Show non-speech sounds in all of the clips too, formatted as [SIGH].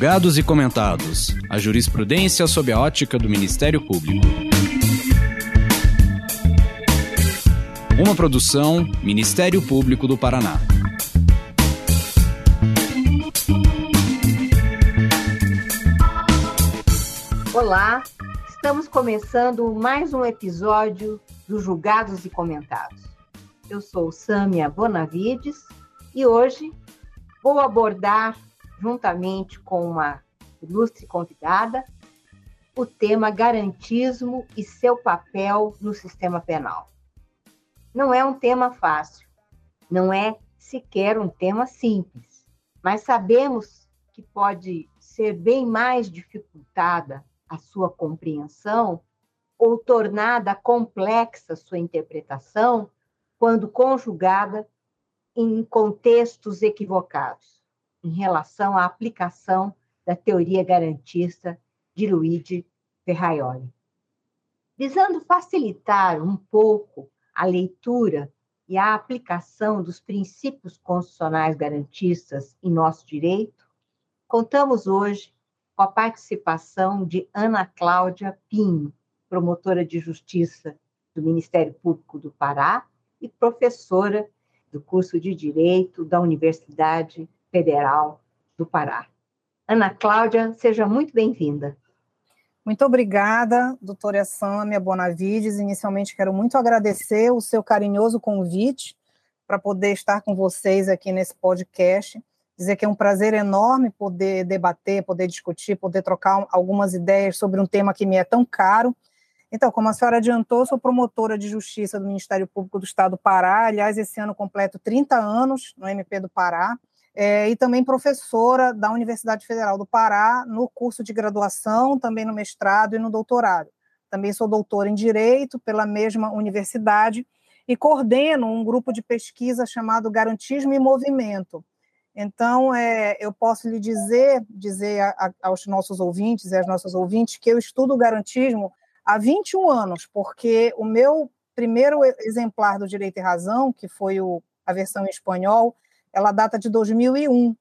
Julgados e comentados. A jurisprudência sob a ótica do Ministério Público. Uma produção Ministério Público do Paraná. Olá, estamos começando mais um episódio do Julgados e Comentados. Eu sou Sâmia Bonavides e hoje vou abordar juntamente com uma ilustre convidada, o tema garantismo e seu papel no sistema penal. Não é um tema fácil, não é sequer um tema simples, mas sabemos que pode ser bem mais dificultada a sua compreensão ou tornada complexa sua interpretação quando conjugada em contextos equivocados em relação à aplicação da teoria garantista de Luigi Ferraioli. Visando facilitar um pouco a leitura e a aplicação dos princípios constitucionais garantistas em nosso direito, contamos hoje com a participação de Ana Cláudia Pinho, promotora de justiça do Ministério Público do Pará e professora do curso de Direito da Universidade Federal do Pará. Ana Cláudia, seja muito bem-vinda. Muito obrigada, doutora Sâmia Bonavides. Inicialmente, quero muito agradecer o seu carinhoso convite para poder estar com vocês aqui nesse podcast. Dizer que é um prazer enorme poder debater, poder discutir, poder trocar algumas ideias sobre um tema que me é tão caro. Então, como a senhora adiantou, sou promotora de justiça do Ministério Público do Estado do Pará. Aliás, esse ano completo 30 anos no MP do Pará é, e também professora da Universidade Federal do Pará no curso de graduação, também no mestrado e no doutorado. Também sou doutora em Direito pela mesma universidade e coordeno um grupo de pesquisa chamado Garantismo e Movimento. Então, é, eu posso lhe dizer, dizer a, a, aos nossos ouvintes e às nossas ouvintes que eu estudo o garantismo há 21 anos, porque o meu primeiro exemplar do Direito e Razão, que foi o, a versão em espanhol, ela data de 2001.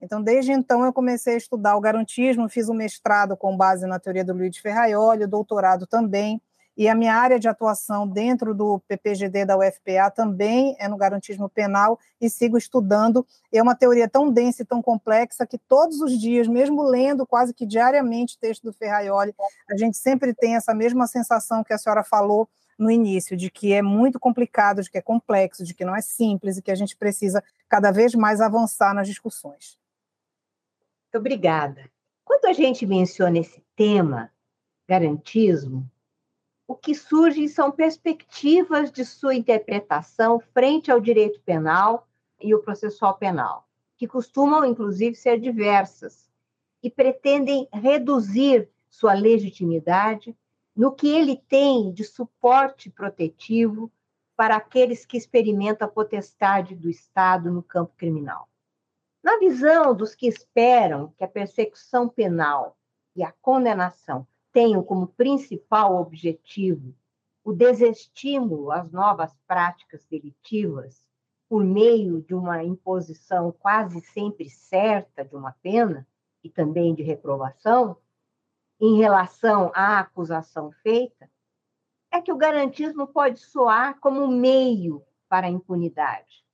Então, desde então, eu comecei a estudar o garantismo, fiz um mestrado com base na teoria do Luiz Ferraioli, o doutorado também, e a minha área de atuação dentro do PPGD da UFPA também é no garantismo penal e sigo estudando. É uma teoria tão densa e tão complexa que todos os dias, mesmo lendo quase que diariamente texto do Ferraioli, a gente sempre tem essa mesma sensação que a senhora falou no início, de que é muito complicado, de que é complexo, de que não é simples e que a gente precisa cada vez mais avançar nas discussões. Muito obrigada. Quando a gente menciona esse tema, garantismo, o que surge são perspectivas de sua interpretação frente ao direito penal e o processual penal, que costumam, inclusive, ser diversas e pretendem reduzir sua legitimidade no que ele tem de suporte protetivo para aqueles que experimentam a potestade do Estado no campo criminal. Na visão dos que esperam que a persecução penal e a condenação tenham como principal objetivo o desestímulo às novas práticas delitivas por meio de uma imposição quase sempre certa de uma pena e também de reprovação, em relação à acusação feita é que o garantismo pode soar como meio para a impunidade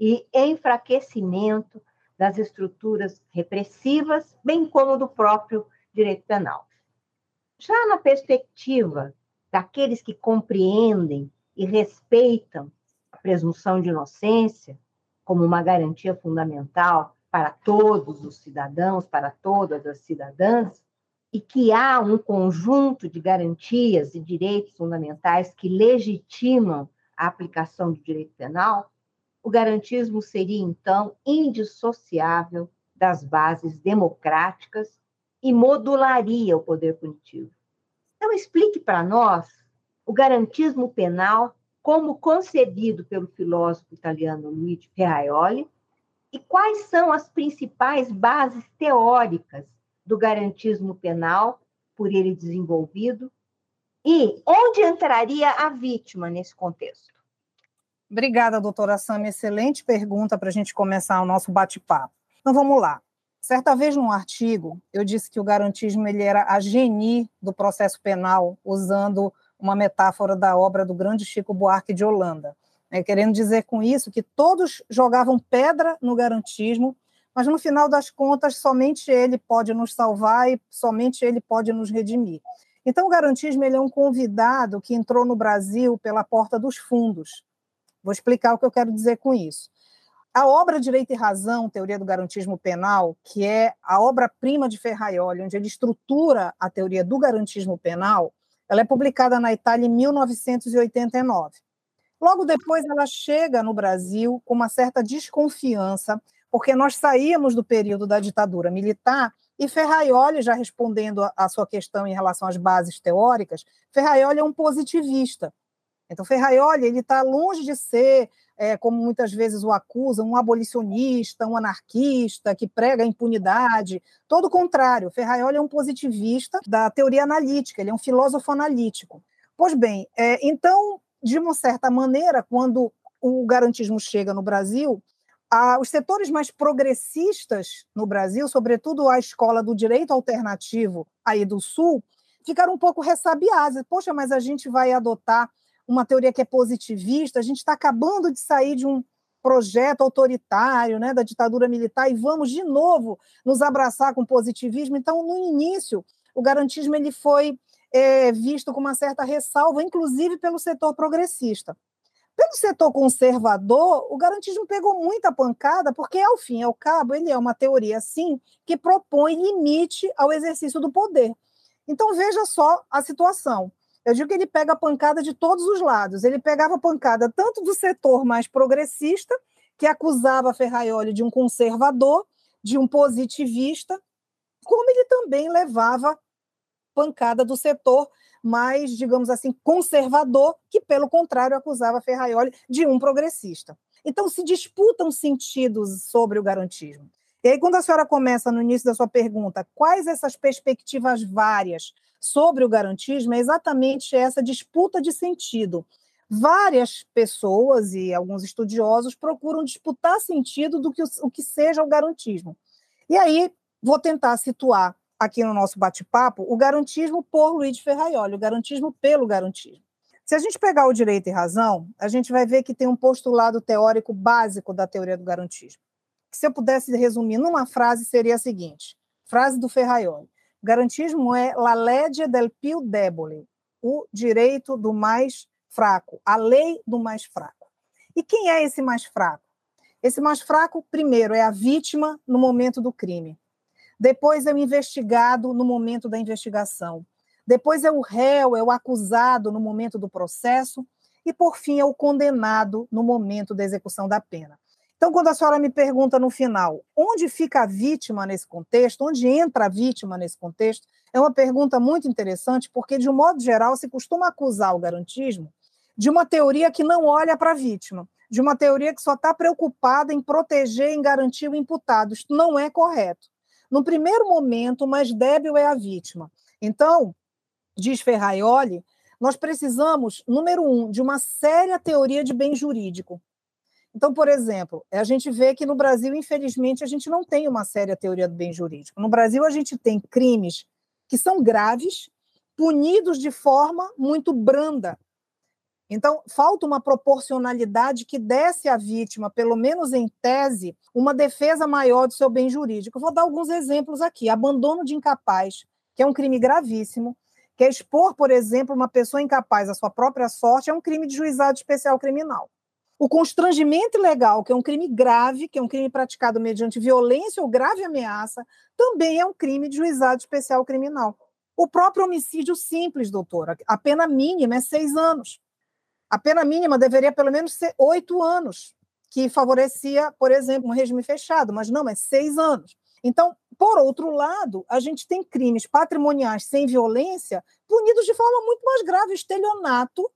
e enfraquecimento das estruturas repressivas, bem como do próprio direito penal. Já na perspectiva daqueles que compreendem e respeitam a presunção de inocência como uma garantia fundamental para todos os cidadãos, para todas as cidadãs, e que há um conjunto de garantias e direitos fundamentais que legitimam a aplicação do direito penal, o garantismo seria, então, indissociável das bases democráticas e modularia o poder punitivo. Então, explique para nós o garantismo penal como concebido pelo filósofo italiano Luigi Ferraioli e quais são as principais bases teóricas do garantismo penal por ele desenvolvido e onde entraria a vítima nesse contexto? Obrigada, doutora Sam. Excelente pergunta para a gente começar o nosso bate-papo. Então vamos lá. Certa vez, num artigo, eu disse que o garantismo ele era a genie do processo penal, usando uma metáfora da obra do grande Chico Buarque de Holanda. Né, querendo dizer com isso que todos jogavam pedra no garantismo, mas no final das contas, somente ele pode nos salvar e somente ele pode nos redimir. Então, o garantismo ele é um convidado que entrou no Brasil pela porta dos fundos. Vou explicar o que eu quero dizer com isso. A obra Direito e Razão, Teoria do Garantismo Penal, que é a obra-prima de Ferraioli, onde ele estrutura a teoria do garantismo penal, ela é publicada na Itália em 1989. Logo depois, ela chega no Brasil com uma certa desconfiança, porque nós saímos do período da ditadura militar e Ferraioli, já respondendo à sua questão em relação às bases teóricas, Ferraioli é um positivista. Então, Ferraioli ele está longe de ser, é, como muitas vezes o acusam, um abolicionista, um anarquista que prega a impunidade. Todo o contrário, Ferraioli é um positivista da teoria analítica, ele é um filósofo analítico. Pois bem, é, então, de uma certa maneira, quando o garantismo chega no Brasil, a, os setores mais progressistas no Brasil, sobretudo a escola do direito alternativo aí do Sul, ficaram um pouco ressabiados. Poxa, mas a gente vai adotar uma teoria que é positivista, a gente está acabando de sair de um projeto autoritário, né, da ditadura militar, e vamos de novo nos abraçar com positivismo. Então, no início, o garantismo ele foi é, visto com uma certa ressalva, inclusive pelo setor progressista. Pelo setor conservador, o garantismo pegou muita pancada, porque, ao fim e ao cabo, ele é uma teoria, sim, que propõe limite ao exercício do poder. Então, veja só a situação. Eu digo que ele pega pancada de todos os lados. Ele pegava pancada tanto do setor mais progressista, que acusava Ferraioli de um conservador, de um positivista, como ele também levava pancada do setor mais, digamos assim, conservador, que, pelo contrário, acusava Ferraioli de um progressista. Então, se disputam sentidos sobre o garantismo. E aí, quando a senhora começa no início da sua pergunta, quais essas perspectivas várias sobre o garantismo, é exatamente essa disputa de sentido. Várias pessoas e alguns estudiosos procuram disputar sentido do que o que seja o garantismo. E aí, vou tentar situar aqui no nosso bate-papo o garantismo por Luiz Ferraioli, o garantismo pelo garantismo. Se a gente pegar o direito e razão, a gente vai ver que tem um postulado teórico básico da teoria do garantismo. Que se eu pudesse resumir numa frase, seria a seguinte: frase do Ferraioli. Garantismo é la legge del più debole, o direito do mais fraco, a lei do mais fraco. E quem é esse mais fraco? Esse mais fraco, primeiro, é a vítima no momento do crime. Depois é o investigado no momento da investigação. Depois é o réu, é o acusado no momento do processo. E, por fim, é o condenado no momento da execução da pena. Então, quando a senhora me pergunta no final, onde fica a vítima nesse contexto, onde entra a vítima nesse contexto, é uma pergunta muito interessante, porque, de um modo geral, se costuma acusar o garantismo de uma teoria que não olha para a vítima, de uma teoria que só está preocupada em proteger, em garantir o imputado. Isto não é correto. No primeiro momento, o mais débil é a vítima. Então, diz Ferraioli, nós precisamos, número um, de uma séria teoria de bem jurídico. Então, por exemplo, a gente vê que no Brasil, infelizmente, a gente não tem uma séria teoria do bem jurídico. No Brasil, a gente tem crimes que são graves, punidos de forma muito branda. Então, falta uma proporcionalidade que desse à vítima, pelo menos em tese, uma defesa maior do seu bem jurídico. Eu vou dar alguns exemplos aqui. Abandono de incapaz, que é um crime gravíssimo, que é expor, por exemplo, uma pessoa incapaz à sua própria sorte, é um crime de juizado especial criminal. O constrangimento ilegal, que é um crime grave, que é um crime praticado mediante violência ou grave ameaça, também é um crime de juizado especial criminal. O próprio homicídio simples, doutora, a pena mínima é seis anos. A pena mínima deveria pelo menos ser oito anos, que favorecia, por exemplo, um regime fechado, mas não, é seis anos. Então, por outro lado, a gente tem crimes patrimoniais sem violência punidos de forma muito mais grave. Estelionato,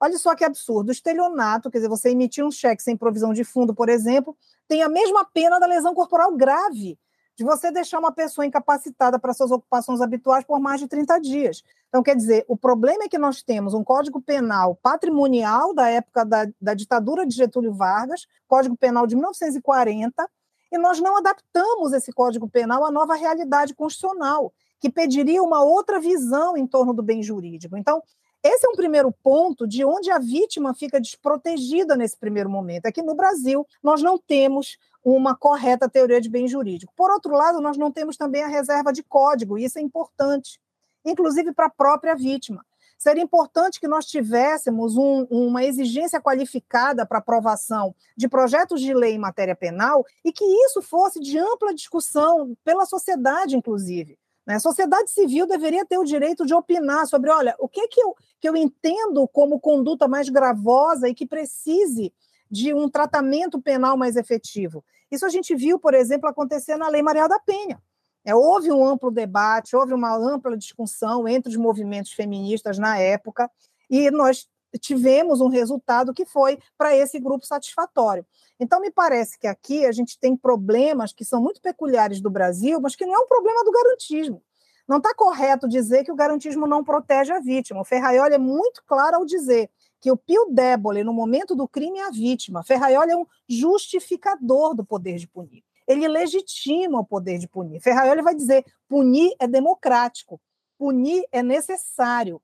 olha só que absurdo, estelionato, quer dizer, você emitir um cheque sem provisão de fundo, por exemplo, tem a mesma pena da lesão corporal grave de você deixar uma pessoa incapacitada para suas ocupações habituais por mais de 30 dias. Então, quer dizer, o problema é que nós temos um Código Penal patrimonial da época da, da ditadura de Getúlio Vargas, Código Penal de 1940, E nós não adaptamos esse Código Penal à nova realidade constitucional, que pediria uma outra visão em torno do bem jurídico. Então, esse é um primeiro ponto de onde a vítima fica desprotegida nesse primeiro momento. Aqui no Brasil, nós não temos uma correta teoria de bem jurídico. Por outro lado, nós não temos também a reserva de código, e isso é importante, inclusive para a própria vítima. Seria importante que nós tivéssemos um, uma exigência qualificada para aprovação de projetos de lei em matéria penal e que isso fosse de ampla discussão pela sociedade, inclusive. Né? A sociedade civil deveria ter o direito de opinar sobre, olha, o que, que, eu, que eu entendo como conduta mais gravosa e que precise de um tratamento penal mais efetivo. Isso a gente viu, por exemplo, acontecer na Lei Maria da Penha. É, houve um amplo debate, houve uma ampla discussão entre os movimentos feministas na época, e nós tivemos um resultado que foi para esse grupo satisfatório. Então, me parece que aqui a gente tem problemas que são muito peculiares do Brasil, mas que não é um problema do garantismo. Não está correto dizer que o garantismo não protege a vítima. O Ferraioli é muito claro ao dizer que o Pio Débole, no momento do crime, é a vítima. Ferraioli é um justificador do poder de punir ele legitima o poder de punir. Ferraioli vai dizer: punir é democrático, punir é necessário.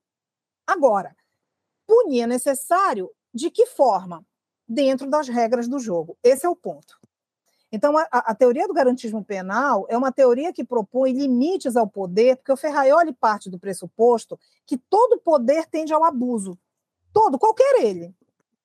Agora, punir é necessário de que forma? Dentro das regras do jogo. Esse é o ponto. Então, a, a, teoria do garantismo penal é uma teoria que propõe limites ao poder, porque o Ferraioli parte do pressuposto que todo poder tende ao abuso. Todo, qualquer ele.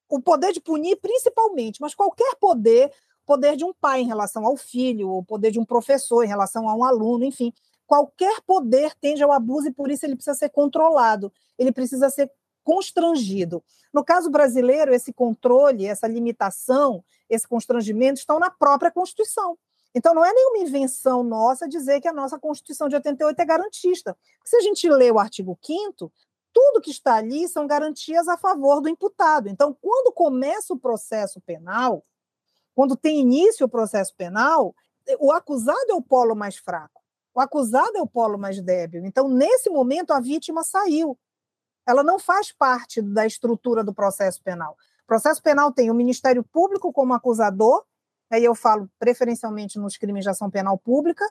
O poder de punir, principalmente, mas qualquer poder poder de um pai em relação ao filho, o poder de um professor em relação a um aluno, enfim. Qualquer poder tende ao abuso e por isso ele precisa ser controlado, ele precisa ser constrangido. No caso brasileiro, esse controle, essa limitação, esse constrangimento estão na própria Constituição. Então, não é nenhuma invenção nossa dizer que a nossa Constituição de 88 é garantista. se a gente lê o artigo 5 tudo que está ali são garantias a favor do imputado. Então, quando começa o processo penal, quando tem início o processo penal, o acusado é o polo mais fraco, o acusado é o polo mais débil. Então, nesse momento, a vítima saiu. Ela não faz parte da estrutura do processo penal. O processo penal tem o Ministério Público como acusador, aí eu falo preferencialmente nos crimes de ação penal pública,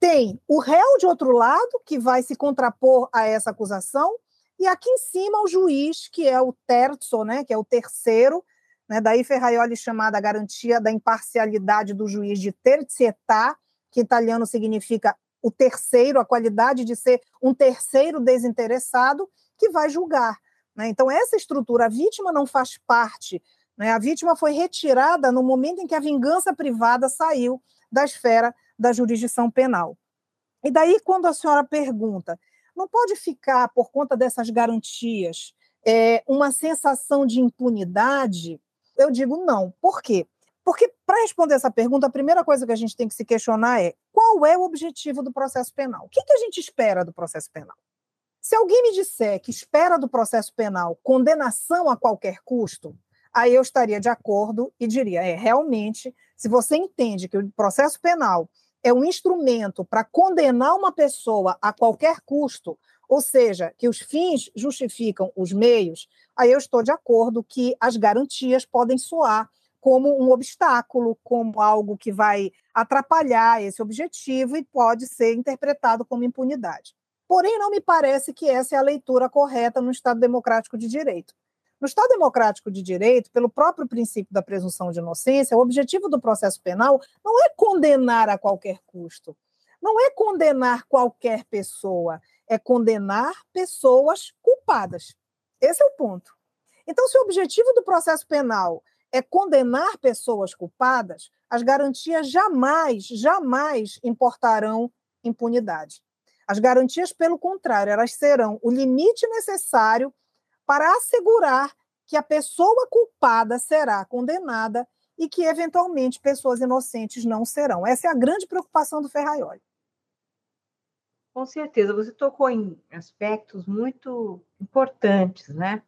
tem o réu de outro lado, que vai se contrapor a essa acusação, e aqui em cima o juiz, que é o terzo, né, que é o terceiro, né? Daí Ferraioli chamada a garantia da imparcialidade do juiz de terzietà, que em italiano significa o terceiro, a qualidade de ser um terceiro desinteressado que vai julgar. Né? Então, essa estrutura, a vítima não faz parte, né? a vítima foi retirada no momento em que a vingança privada saiu da esfera da jurisdição penal. E daí, quando a senhora pergunta, não pode ficar, por conta dessas garantias, é, uma sensação de impunidade eu digo não. Por quê? Porque, para responder essa pergunta, a primeira coisa que a gente tem que se questionar é qual é o objetivo do processo penal? O que, que a gente espera do processo penal? Se alguém me disser que espera do processo penal condenação a qualquer custo, aí eu estaria de acordo e diria: é, realmente, se você entende que o processo penal é um instrumento para condenar uma pessoa a qualquer custo, ou seja, que os fins justificam os meios, aí eu estou de acordo que as garantias podem soar como um obstáculo, como algo que vai atrapalhar esse objetivo e pode ser interpretado como impunidade. Porém, não me parece que essa é a leitura correta no Estado democrático de direito. No Estado democrático de direito, pelo próprio princípio da presunção de inocência, o objetivo do processo penal não é condenar a qualquer custo, não é condenar qualquer pessoa, é condenar pessoas culpadas. Esse é o ponto. Então, se o objetivo do processo penal é condenar pessoas culpadas, as garantias jamais, jamais importarão impunidade. As garantias, pelo contrário, elas serão o limite necessário para assegurar que a pessoa culpada será condenada e que, eventualmente, pessoas inocentes não serão. Essa é a grande preocupação do Ferraioli. Com certeza, você tocou em aspectos muito importantes, né?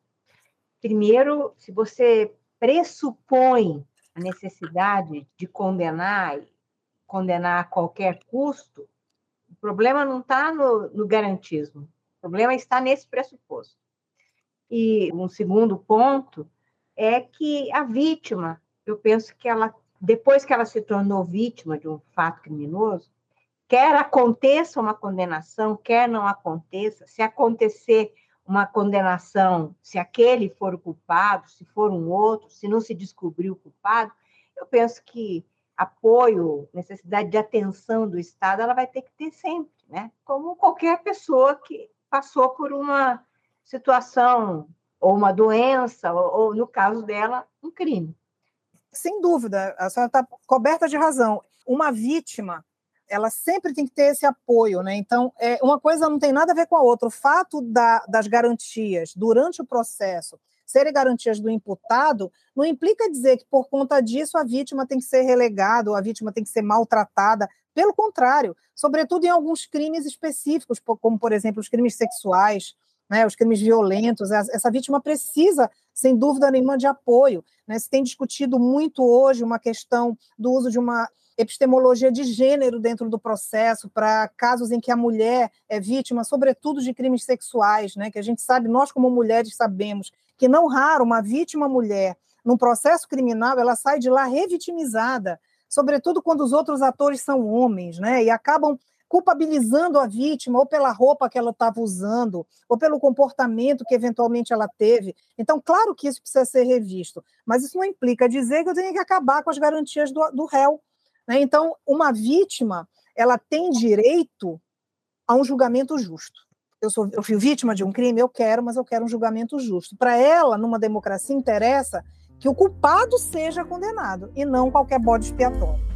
Primeiro, se você pressupõe a necessidade de condenar, condenar a qualquer custo, o problema não está no, no garantismo, o problema está nesse pressuposto. E um segundo ponto é que a vítima, eu penso que ela depois que ela se tornou vítima de um fato criminoso, quer aconteça uma condenação, quer não aconteça, se acontecer uma condenação, se aquele for o culpado, se for um outro, se não se descobrir o culpado, eu penso que apoio, necessidade de atenção do Estado, ela vai ter que ter sempre, né? Como qualquer pessoa que passou por uma situação ou uma doença, ou, ou no caso dela, um crime. Sem dúvida, a senhora está coberta de razão. Uma vítima ela sempre tem que ter esse apoio, né? Então, é, uma coisa não tem nada a ver com a outra. O fato da, das garantias durante o processo serem garantias do imputado não implica dizer que, por conta disso, a vítima tem que ser relegada ou a vítima tem que ser maltratada. Pelo contrário, sobretudo em alguns crimes específicos, como, por exemplo, os crimes sexuais, né, os crimes violentos, essa vítima precisa, sem dúvida nenhuma, de apoio. Né? Se tem discutido muito hoje uma questão do uso de uma epistemologia de gênero dentro do processo para casos em que a mulher é vítima, sobretudo de crimes sexuais, né? Que a gente sabe, nós como mulheres sabemos que não raro uma vítima mulher num processo criminal ela sai de lá revitimizada, sobretudo quando os outros atores são homens, né? E acabam culpabilizando a vítima ou pela roupa que ela estava usando, ou pelo comportamento que eventualmente ela teve. Então, claro que isso precisa ser revisto, mas isso não implica dizer que eu tenho que acabar com as garantias do, do réu. Né? Então, uma vítima ela tem direito a um julgamento justo. Eu, sou, eu fui vítima de um crime, eu quero, mas eu quero um julgamento justo. Para ela, numa democracia, interessa que o culpado seja condenado e não qualquer bode expiatório.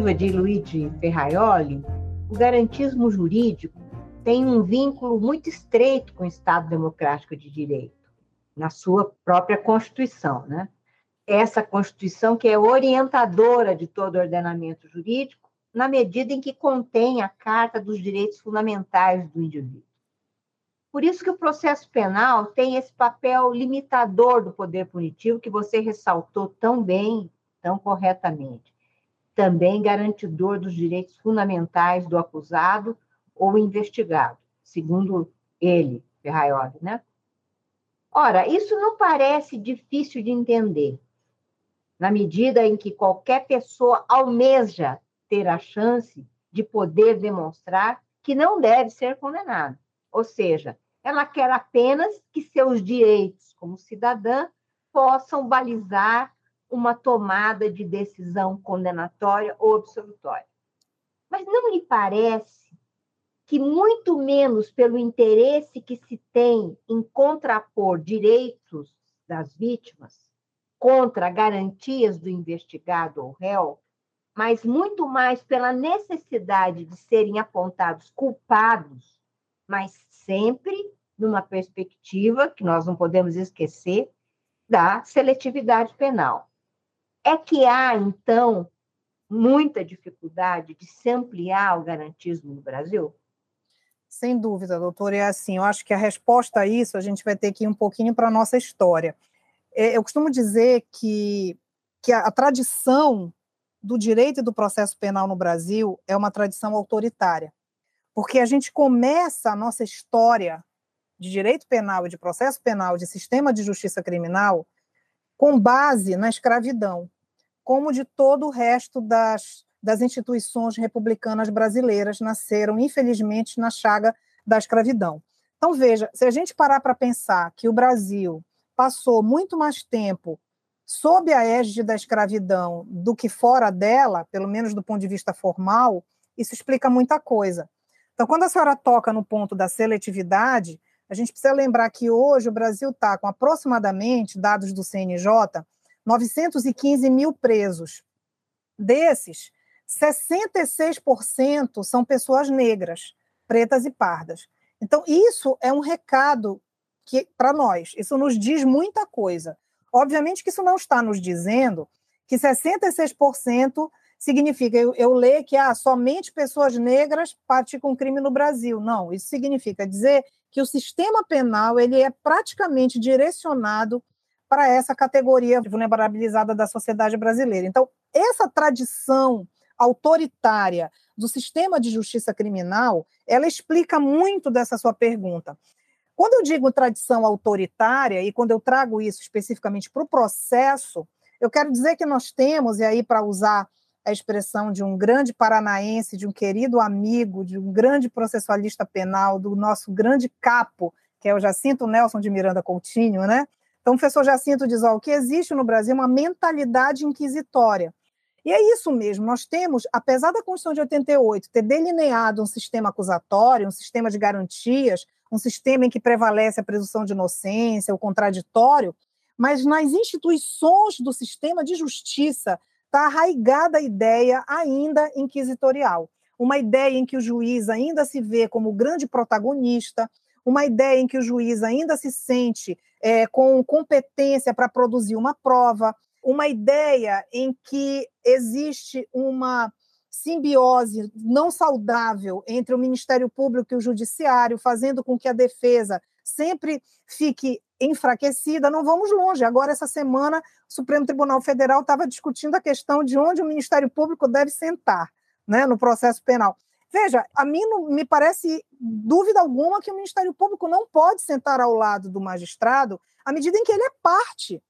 Perspectiva de Luigi Ferraioli, o garantismo jurídico tem um vínculo muito estreito com o Estado Democrático de Direito, na sua própria Constituição. Né? Essa Constituição que é orientadora de todo o ordenamento jurídico, na medida em que contém a Carta dos Direitos Fundamentais do Indivíduo. Por isso que o processo penal tem esse papel limitador do poder punitivo que você ressaltou tão bem, tão corretamente também garantidor dos direitos fundamentais do acusado ou investigado, segundo ele, Ferraioli, né? Ora, isso não parece difícil de entender, na medida em que qualquer pessoa almeja ter a chance de poder demonstrar que não deve ser condenada. Ou seja, ela quer apenas que seus direitos como cidadã possam balizar uma tomada de decisão condenatória ou absolutória. Mas não lhe parece que, muito menos pelo interesse que se tem em contrapor direitos das vítimas contra garantias do investigado ou réu, mas muito mais pela necessidade de serem apontados culpados, mas sempre numa perspectiva que nós não podemos esquecer da seletividade penal. É que há, então, muita dificuldade de se ampliar o garantismo no Brasil? Sem dúvida, doutor. É assim, eu acho que a resposta a isso a gente vai ter que ir um pouquinho para a nossa história. É, eu costumo dizer que, que a, a tradição do direito e do processo penal no Brasil é uma tradição autoritária, porque a gente começa a nossa história de direito penal e de processo penal, de sistema de justiça criminal, com base na escravidão, como de todo o resto das, das instituições republicanas brasileiras nasceram, infelizmente, na chaga da escravidão. Então, veja, se a gente parar para pensar que o Brasil passou muito mais tempo sob a égide da escravidão do que fora dela, pelo menos do ponto de vista formal, isso explica muita coisa. Então, quando a senhora toca no ponto da seletividade, a gente precisa lembrar que hoje o Brasil está com aproximadamente, dados do CNJ, 915 mil presos. Desses, 66% são pessoas negras, pretas e pardas. Então, isso é um recado que para nós, isso nos diz muita coisa. Obviamente que isso não está nos dizendo que 66% significa eu, eu ler que ah, somente pessoas negras praticam crime no Brasil. Não, isso significa dizer que o sistema penal ele é praticamente direcionado para essa categoria vulnerabilizada da sociedade brasileira. Então, essa tradição autoritária do sistema de justiça criminal, ela explica muito dessa sua pergunta. Quando eu digo tradição autoritária e quando eu trago isso especificamente para o processo, eu quero dizer que nós temos, e aí para usar a expressão de um grande paranaense, de um querido amigo, de um grande processualista penal, do nosso grande capo, que é o Jacinto Nelson de Miranda Coutinho, né? Então, o professor Jacinto diz: ó, o que existe no Brasil é uma mentalidade inquisitória. E é isso mesmo, nós temos, apesar da Constituição de 88 ter delineado um sistema acusatório, um sistema de garantias, um sistema em que prevalece a presunção de inocência, o contraditório, mas nas instituições do sistema de justiça está arraigada a ideia ainda inquisitorial. Uma ideia em que o juiz ainda se vê como grande protagonista, uma ideia em que o juiz ainda se sente é, com competência para produzir uma prova, uma ideia em que existe uma simbiose não saudável entre o Ministério Público e o Judiciário, fazendo com que a defesa sempre fique enfraquecida, não vamos longe. Agora, essa semana, o Supremo Tribunal Federal estava discutindo a questão de onde o Ministério Público deve sentar né, no processo penal. Veja, a mim não me parece dúvida alguma que o Ministério Público não pode sentar ao lado do magistrado à medida em que ele é parte.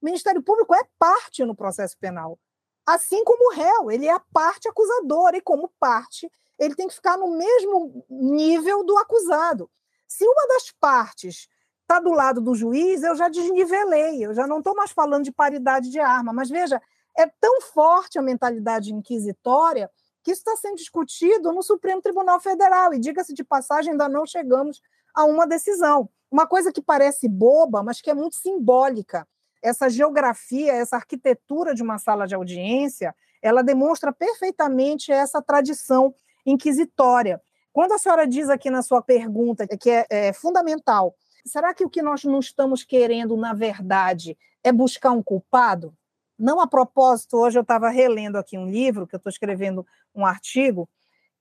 O Ministério Público é parte no processo penal. Assim como o réu, ele é a parte acusadora, e como parte, ele tem que ficar no mesmo nível do acusado. Se uma das partes está do lado do juiz, eu já desnivelei, eu já não estou mais falando de paridade de arma. Mas veja, é tão forte a mentalidade inquisitória que isso está sendo discutido no Supremo Tribunal Federal. E diga-se de passagem, ainda não chegamos a uma decisão. Uma coisa que parece boba, mas que é muito simbólica. Essa geografia, essa arquitetura de uma sala de audiência, ela demonstra perfeitamente essa tradição inquisitória. Quando a senhora diz aqui na sua pergunta que é, é fundamental será que o que nós não estamos querendo, na verdade, é buscar um culpado? Não a propósito, hoje eu estava relendo aqui um livro, que eu estou escrevendo um artigo,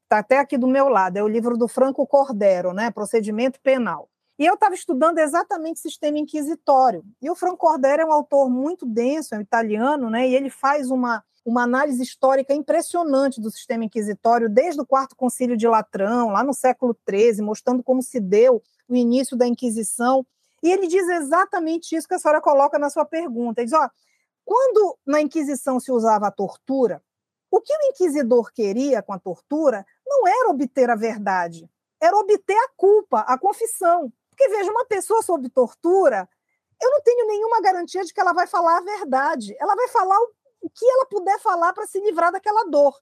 está até aqui do meu lado, é o livro do Franco Cordero, né, Procedimento Penal. E eu estava estudando exatamente sistema inquisitório. E o Franco Cordero é um autor muito denso, é um italiano, né, e ele faz uma, uma análise histórica impressionante do sistema inquisitório, desde o quarto concílio de Latrão, lá no século XIII, mostrando como se deu o início da Inquisição. E ele diz exatamente isso que a senhora coloca na sua pergunta. Ele diz: ó, quando na Inquisição se usava a tortura, o que o inquisidor queria com a tortura não era obter a verdade, era obter a culpa, a confissão. Porque veja, uma pessoa sob tortura, eu não tenho nenhuma garantia de que ela vai falar a verdade. Ela vai falar o que ela puder falar para se livrar daquela dor.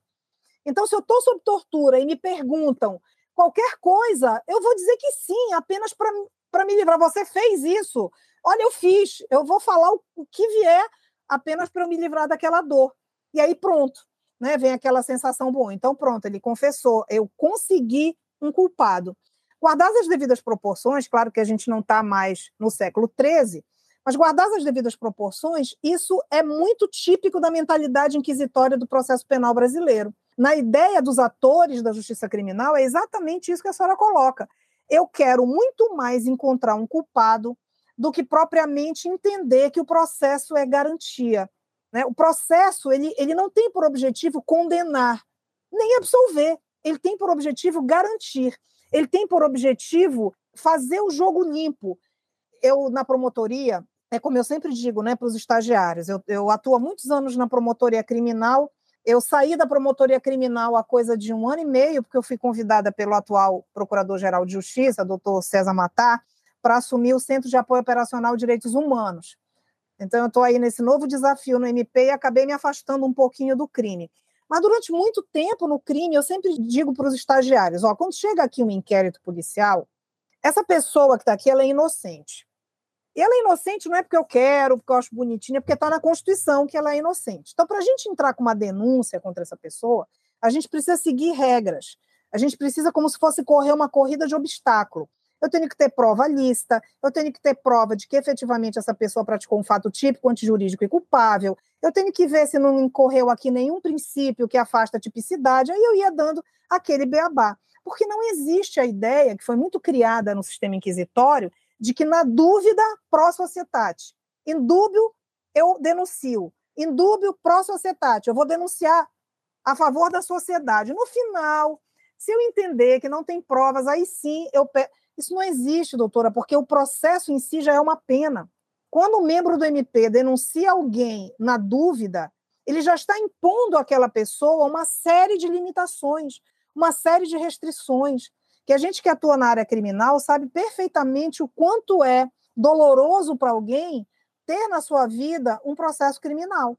Então, se eu estou sob tortura e me perguntam qualquer coisa, eu vou dizer que sim, apenas para me livrar. Você fez isso. Olha, eu fiz. Eu vou falar o, o que vier apenas para me livrar daquela dor. E aí pronto, né? Vem aquela sensação boa. Então pronto, ele confessou. Eu consegui um culpado. Guardadas as devidas proporções, claro que a gente não está mais no século XIII, mas guardadas as devidas proporções, isso é muito típico da mentalidade inquisitória do processo penal brasileiro na ideia dos atores da justiça criminal, é exatamente isso que a senhora coloca. Eu quero muito mais encontrar um culpado do que propriamente entender que o processo é garantia. Né? O processo ele, ele não tem por objetivo condenar, nem absolver. Ele tem por objetivo garantir. Ele tem por objetivo fazer o jogo limpo. Eu, na promotoria, é como eu sempre digo né, para os estagiários, eu, eu atuo há muitos anos na promotoria criminal eu saí da promotoria criminal há coisa de um ano e meio, porque eu fui convidada pelo atual Procurador-Geral de Justiça, doutor César Matar, para assumir o Centro de Apoio Operacional de Direitos Humanos. Então, eu estou aí nesse novo desafio no MP e acabei me afastando um pouquinho do crime. Mas durante muito tempo no crime, eu sempre digo para os estagiários: ó, quando chega aqui um inquérito policial, essa pessoa que está aqui ela é inocente. E ela é inocente não é porque eu quero, porque eu acho bonitinha, é porque está na Constituição que ela é inocente. Então, para a gente entrar com uma denúncia contra essa pessoa, a gente precisa seguir regras. A gente precisa, como se fosse correr uma corrida de obstáculo. eu tenho que ter prova lista, eu tenho que ter prova de que efetivamente essa pessoa praticou um fato típico, antijurídico e culpável, eu tenho que ver se não incorreu aqui nenhum princípio que afasta a tipicidade, aí eu ia dando aquele beabá. Porque não existe a ideia, que foi muito criada no sistema inquisitório, de que na dúvida, pró societate. Em dúbio, eu denuncio. Em dúbio, pró societate. Eu vou denunciar a favor da sociedade. No final, se eu entender que não tem provas, aí sim eu. Pe... Isso não existe, doutora, porque o processo em si já é uma pena. Quando um membro do MP denuncia alguém na dúvida, ele já está impondo àquela pessoa uma série de limitações, uma série de restrições, que a gente que atua na área criminal sabe perfeitamente o quanto é doloroso para alguém ter na sua vida um processo criminal.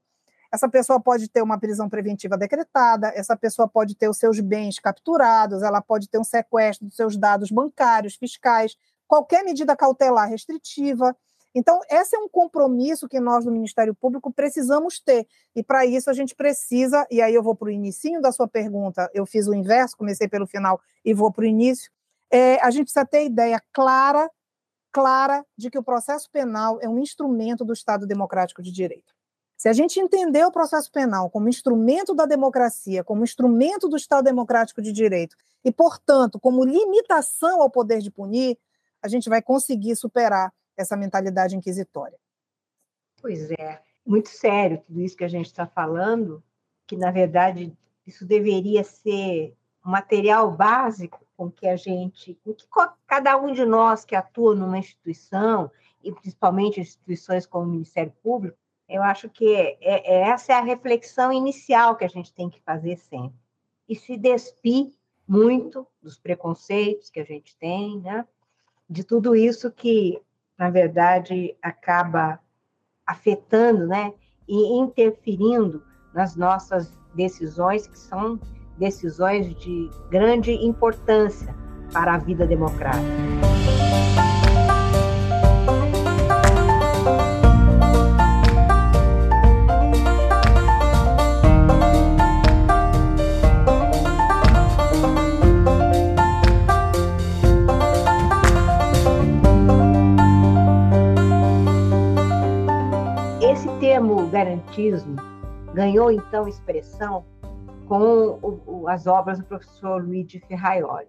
Essa pessoa pode ter uma prisão preventiva decretada, essa pessoa pode ter os seus bens capturados, ela pode ter um sequestro dos seus dados bancários, fiscais, qualquer medida cautelar restritiva. Então, esse é um compromisso que nós do Ministério Público precisamos ter. E para isso a gente precisa, e aí eu vou para o início da sua pergunta, eu fiz o inverso, comecei pelo final e vou para o início. É, a gente precisa ter ideia clara, clara, de que o processo penal é um instrumento do Estado Democrático de Direito. Se a gente entender o processo penal como instrumento da democracia, como instrumento do Estado Democrático de Direito, e, portanto, como limitação ao poder de punir, a gente vai conseguir superar essa mentalidade inquisitória. Pois é, muito sério tudo isso que a gente está falando, que, na verdade, isso deveria ser um material básico com que a gente, com que cada um de nós que atua numa instituição, e principalmente instituições como o Ministério Público, eu acho que é, é, essa é a reflexão inicial que a gente tem que fazer sempre. E se despir muito dos preconceitos que a gente tem, né? de tudo isso que, na verdade, acaba afetando né? e interferindo nas nossas decisões, que são decisões de grande importância para a vida democrática. Ganhou então expressão com o, as obras do professor Luigi Ferraioli,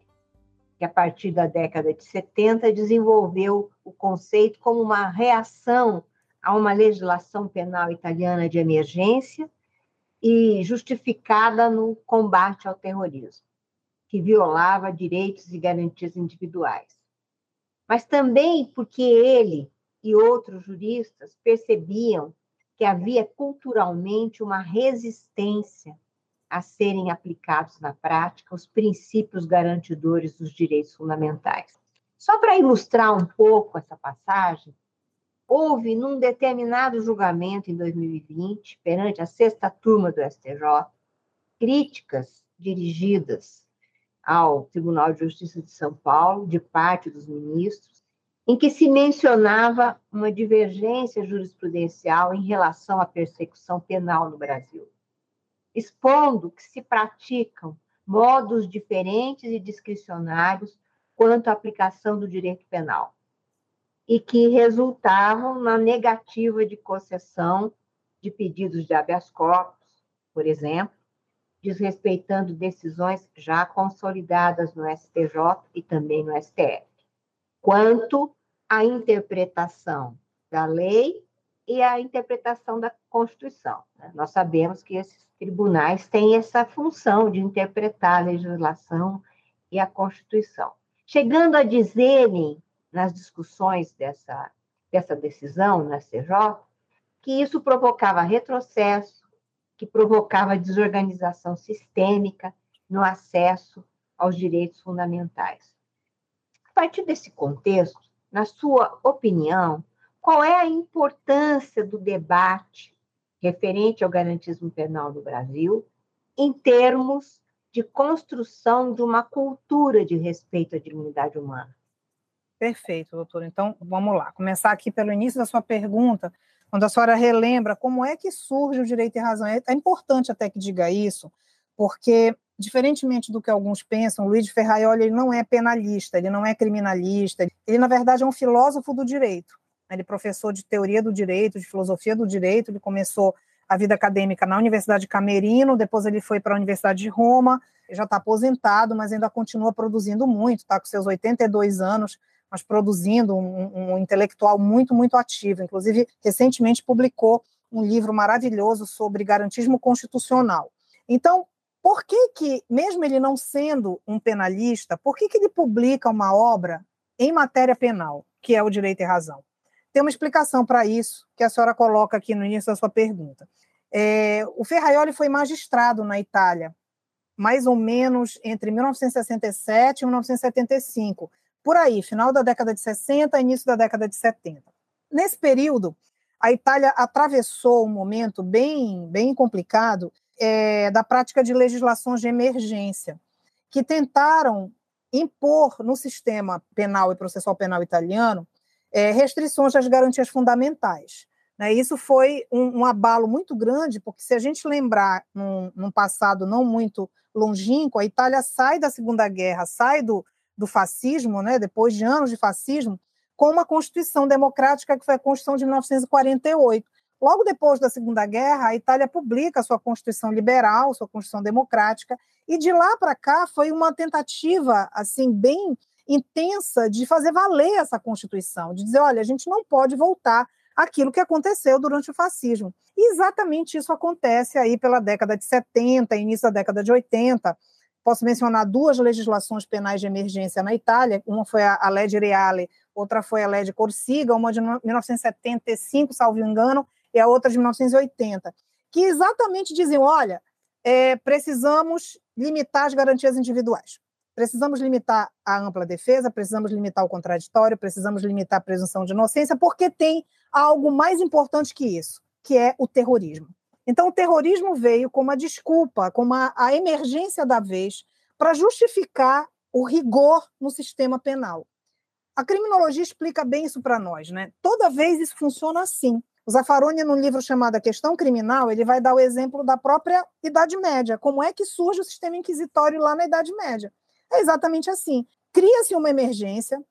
que a partir da década de 70 desenvolveu o conceito como uma reação a uma legislação penal italiana de emergência e justificada no combate ao terrorismo, que violava direitos e garantias individuais. Mas também porque ele e outros juristas percebiam que havia culturalmente uma resistência a serem aplicados na prática os princípios garantidores dos direitos fundamentais. Só para ilustrar um pouco essa passagem, houve, num determinado julgamento em 2020, perante a sexta turma do STJ, críticas dirigidas ao Tribunal de Justiça de São Paulo, de parte dos ministros, em que se mencionava uma divergência jurisprudencial em relação à persecução penal no Brasil, expondo que se praticam modos diferentes e discricionários quanto à aplicação do direito penal, e que resultavam na negativa de concessão de pedidos de habeas corpus, por exemplo, desrespeitando decisões já consolidadas no STJ e também no STF quanto à interpretação da lei e à interpretação da Constituição. Né? Nós sabemos que esses tribunais têm essa função de interpretar a legislação e a Constituição. Chegando a dizerem, nas discussões dessa, dessa decisão na CJ, que isso provocava retrocesso, que provocava desorganização sistêmica no acesso aos direitos fundamentais. A partir desse contexto, na sua opinião, qual é a importância do debate referente ao garantismo penal no Brasil em termos de construção de uma cultura de respeito à dignidade humana? Perfeito, doutor. Então, vamos lá. Começar aqui pelo início da sua pergunta, quando a senhora relembra como é que surge o direito e razão. É, é importante até que diga isso, porque diferentemente do que alguns pensam, Luiz Ferraioli ele não é penalista, ele não é criminalista, ele, na verdade, é um filósofo do direito. Ele é professor de teoria do direito, de filosofia do direito, ele começou a vida acadêmica na Universidade de Camerino, depois ele foi para a Universidade de Roma, já está aposentado, mas ainda continua produzindo muito, está com seus 82 anos, mas produzindo um, um intelectual muito, muito ativo. Inclusive, recentemente publicou um livro maravilhoso sobre garantismo constitucional. Então, por que que, mesmo ele não sendo um penalista, por que que ele publica uma obra em matéria penal, que é o direito e razão? Tem uma explicação para isso que a senhora coloca aqui no início da sua pergunta. É, o Ferraioli foi magistrado na Itália, mais ou menos entre 1967 e 1975, por aí, final da década de 60, início da década de 70. Nesse período, a Itália atravessou um momento bem, bem complicado é, da prática de legislações de emergência, que tentaram impor no sistema penal e processual penal italiano é, restrições às garantias fundamentais. Né? Isso foi um, um, abalo muito grande, porque se a gente lembrar num, num passado não muito longínquo, a Itália sai da Segunda Guerra, sai do, do fascismo, né, depois de anos de fascismo, com uma Constituição democrática que foi a Constituição de 1948. Logo depois da Segunda Guerra, a Itália publica sua Constituição liberal, sua Constituição democrática, e de lá para cá foi uma tentativa assim bem intensa de fazer valer essa Constituição, de dizer, olha, a gente não pode voltar aquilo que aconteceu durante o fascismo. E exatamente isso acontece aí pela década de 70, início da década de 80, Posso mencionar duas legislações penais de emergência na Itália, uma foi a, Lei de Reale, outra foi a Lei de Corsiga, uma de 1975, salvo engano, e a outra de 1980, que exatamente diziam, olha, é, precisamos limitar as garantias individuais, precisamos limitar a ampla defesa, precisamos limitar o contraditório, precisamos limitar a presunção de inocência, porque tem algo mais importante que isso, que é o terrorismo. Então, o terrorismo veio como a desculpa, como a, a emergência da vez, para justificar o rigor no sistema penal. A criminologia explica bem isso para nós, né? Toda vez isso funciona assim. O Zaffaroni, no livro chamado A Questão Criminal, ele vai dar o exemplo da própria Idade Média. Como é que surge o sistema inquisitório lá na Idade Média? É exatamente assim. Cria-se uma emergência,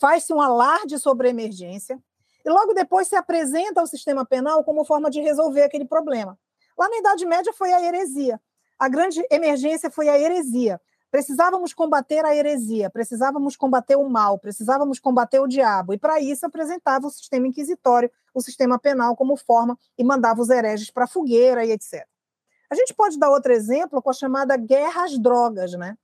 faz-se um alarde sobre a emergência, e logo depois se apresenta ao sistema penal como forma de resolver aquele problema. Lá na Idade Média foi a heresia. A grande emergência foi a heresia. Precisávamos combater a heresia, precisávamos combater o mal, precisávamos combater o diabo. E para isso apresentava o sistema inquisitório, o sistema penal como forma e mandava os hereges para a fogueira e etc. A gente pode dar outro exemplo com a chamada guerra às drogas, né?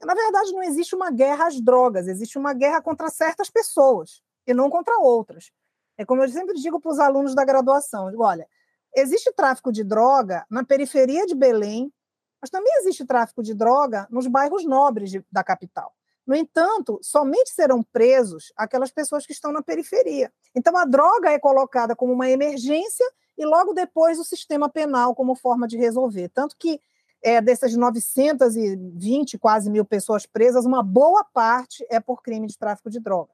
Na verdade, não existe uma guerra às drogas, existe uma guerra contra certas pessoas e não contra outras. É como eu sempre digo para os alunos da graduação: olha, existe tráfico de droga na periferia de Belém, mas também existe tráfico de droga nos bairros nobres de, da capital. No entanto, somente serão presos aquelas pessoas que estão na periferia. Então, a droga é colocada como uma emergência e logo depois o sistema penal como forma de resolver. Tanto que é, dessas 920 quase mil pessoas presas, uma boa parte é por crime de tráfico de droga.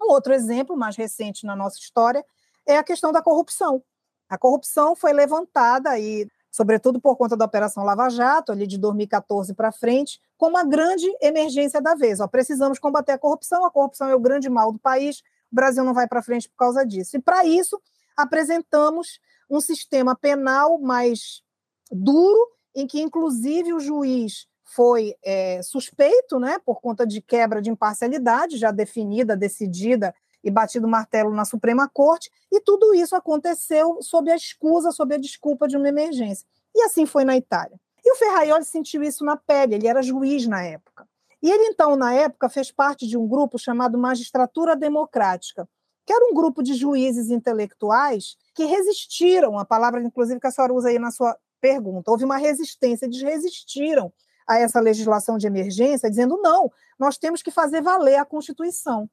Um outro exemplo mais recente na nossa história é a questão da corrupção. A corrupção foi levantada aí, sobretudo por conta da Operação Lava Jato, ali de 2014 para frente, como a grande emergência da vez. Ó, precisamos combater a corrupção, a corrupção é o grande mal do país, o Brasil não vai para frente por causa disso. E para isso, apresentamos um sistema penal mais duro, em que, inclusive, o juiz foi é, suspeito, né, por conta de quebra de imparcialidade, já definida, decidida e batido martelo na Suprema Corte, e tudo isso aconteceu sob a escusa, sob a desculpa de uma emergência. E assim foi na Itália. E o Ferraioli sentiu isso na pele, ele era juiz na época. E ele, então, na época, fez parte de um grupo chamado Magistratura Democrática, que era um grupo de juízes intelectuais que resistiram, a palavra, inclusive, que a senhora usa aí na sua pergunta, houve uma resistência, eles resistiram a essa legislação de emergência, dizendo não, nós temos que fazer valer a Constituição.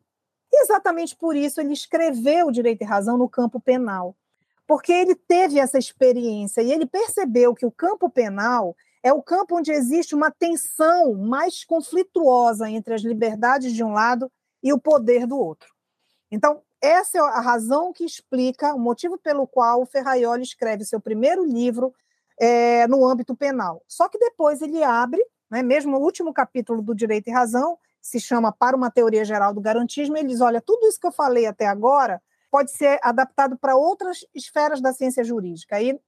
Exatamente por isso ele escreveu Direito e Razão no campo penal, porque ele teve essa experiência e ele percebeu que o campo penal é o campo onde existe uma tensão mais conflituosa entre as liberdades de um lado e o poder do outro. Então, essa é a razão que explica o motivo pelo qual o Ferraioli escreve seu primeiro livro é, no âmbito penal. Só que depois ele abre, né, mesmo o último capítulo do Direito e Razão, se chama Para uma Teoria Geral do Garantismo, ele diz: olha, tudo isso que eu falei até agora pode ser adaptado para outras esferas da ciência jurídica. Aí,